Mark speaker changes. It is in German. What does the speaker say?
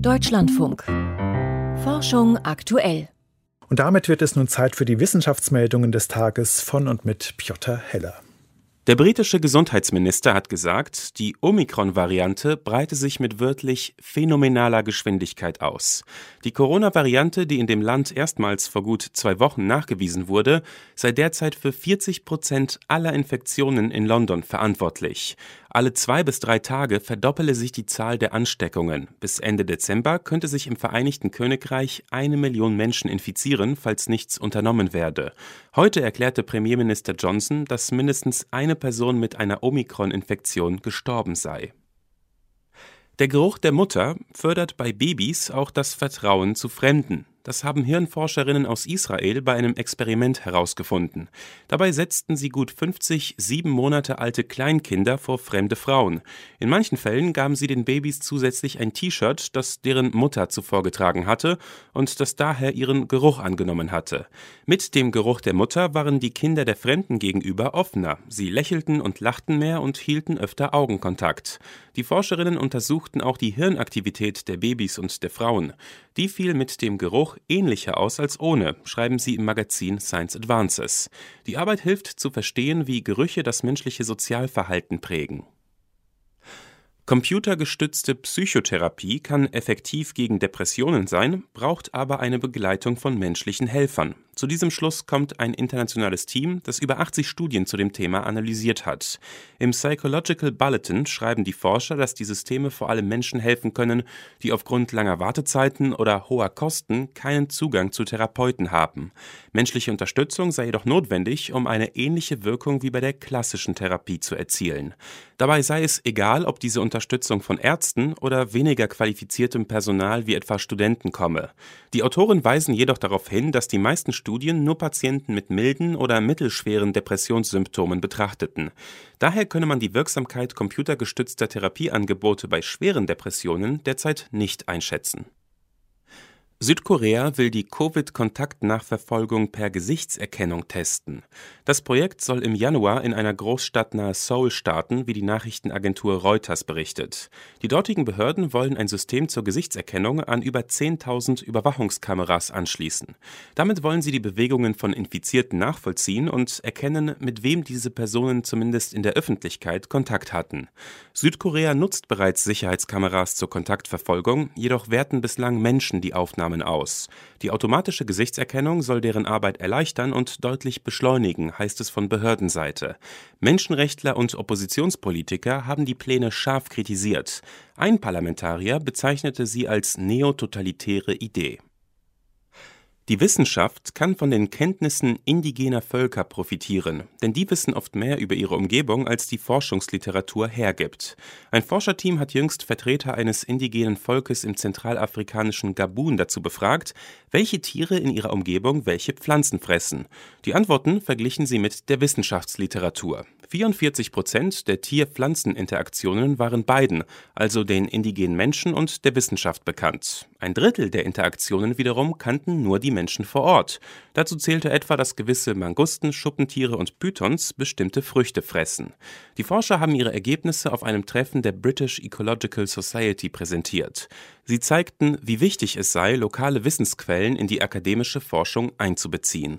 Speaker 1: Deutschlandfunk. Forschung aktuell.
Speaker 2: Und damit wird es nun Zeit für die Wissenschaftsmeldungen des Tages von und mit Piotr Heller.
Speaker 3: Der britische Gesundheitsminister hat gesagt, die Omikron-Variante breite sich mit wirklich phänomenaler Geschwindigkeit aus. Die Corona-Variante, die in dem Land erstmals vor gut zwei Wochen nachgewiesen wurde, sei derzeit für 40 Prozent aller Infektionen in London verantwortlich. Alle zwei bis drei Tage verdoppele sich die Zahl der Ansteckungen. Bis Ende Dezember könnte sich im Vereinigten Königreich eine Million Menschen infizieren, falls nichts unternommen werde. Heute erklärte Premierminister Johnson, dass mindestens eine Person mit einer Omikron-Infektion gestorben sei. Der Geruch der Mutter fördert bei Babys auch das Vertrauen zu Fremden. Das haben Hirnforscherinnen aus Israel bei einem Experiment herausgefunden. Dabei setzten sie gut 50 sieben Monate alte Kleinkinder vor fremde Frauen. In manchen Fällen gaben sie den Babys zusätzlich ein T-Shirt, das deren Mutter zuvor getragen hatte und das daher ihren Geruch angenommen hatte. Mit dem Geruch der Mutter waren die Kinder der Fremden gegenüber offener. Sie lächelten und lachten mehr und hielten öfter Augenkontakt. Die Forscherinnen untersuchten auch die Hirnaktivität der Babys und der Frauen. Die fiel mit dem Geruch ähnlicher aus als ohne, schreiben sie im Magazin Science Advances. Die Arbeit hilft zu verstehen, wie Gerüche das menschliche Sozialverhalten prägen. Computergestützte Psychotherapie kann effektiv gegen Depressionen sein, braucht aber eine Begleitung von menschlichen Helfern. Zu diesem Schluss kommt ein internationales Team, das über 80 Studien zu dem Thema analysiert hat. Im Psychological Bulletin schreiben die Forscher, dass die Systeme vor allem Menschen helfen können, die aufgrund langer Wartezeiten oder hoher Kosten keinen Zugang zu Therapeuten haben. Menschliche Unterstützung sei jedoch notwendig, um eine ähnliche Wirkung wie bei der klassischen Therapie zu erzielen. Dabei sei es egal, ob diese Unterstützung von Ärzten oder weniger qualifiziertem Personal wie etwa Studenten komme. Die Autoren weisen jedoch darauf hin, dass die meisten Studien nur Patienten mit milden oder mittelschweren Depressionssymptomen betrachteten. Daher könne man die Wirksamkeit computergestützter Therapieangebote bei schweren Depressionen derzeit nicht einschätzen Südkorea will die Covid-Kontaktnachverfolgung per Gesichtserkennung testen. Das Projekt soll im Januar in einer Großstadt nahe Seoul starten, wie die Nachrichtenagentur Reuters berichtet. Die dortigen Behörden wollen ein System zur Gesichtserkennung an über 10.000 Überwachungskameras anschließen. Damit wollen sie die Bewegungen von Infizierten nachvollziehen und erkennen, mit wem diese Personen zumindest in der Öffentlichkeit Kontakt hatten. Südkorea nutzt bereits Sicherheitskameras zur Kontaktverfolgung, jedoch werten bislang Menschen die Aufnahme Maßnahmen aus. Die automatische Gesichtserkennung soll deren Arbeit erleichtern und deutlich beschleunigen, heißt es von Behördenseite. Menschenrechtler und Oppositionspolitiker haben die Pläne scharf kritisiert. Ein Parlamentarier bezeichnete sie als neototalitäre Idee. Die Wissenschaft kann von den Kenntnissen indigener Völker profitieren, denn die wissen oft mehr über ihre Umgebung, als die Forschungsliteratur hergibt. Ein Forscherteam hat jüngst Vertreter eines indigenen Volkes im zentralafrikanischen Gabun dazu befragt, welche Tiere in ihrer Umgebung welche Pflanzen fressen. Die Antworten verglichen sie mit der Wissenschaftsliteratur. 44 Prozent der Tier-Pflanzen-Interaktionen waren beiden, also den indigenen Menschen und der Wissenschaft bekannt. Ein Drittel der Interaktionen wiederum kannten nur die Menschen vor Ort. Dazu zählte etwa, dass gewisse Mangusten, Schuppentiere und Pythons bestimmte Früchte fressen. Die Forscher haben ihre Ergebnisse auf einem Treffen der British Ecological Society präsentiert. Sie zeigten, wie wichtig es sei, lokale Wissensquellen in die akademische Forschung einzubeziehen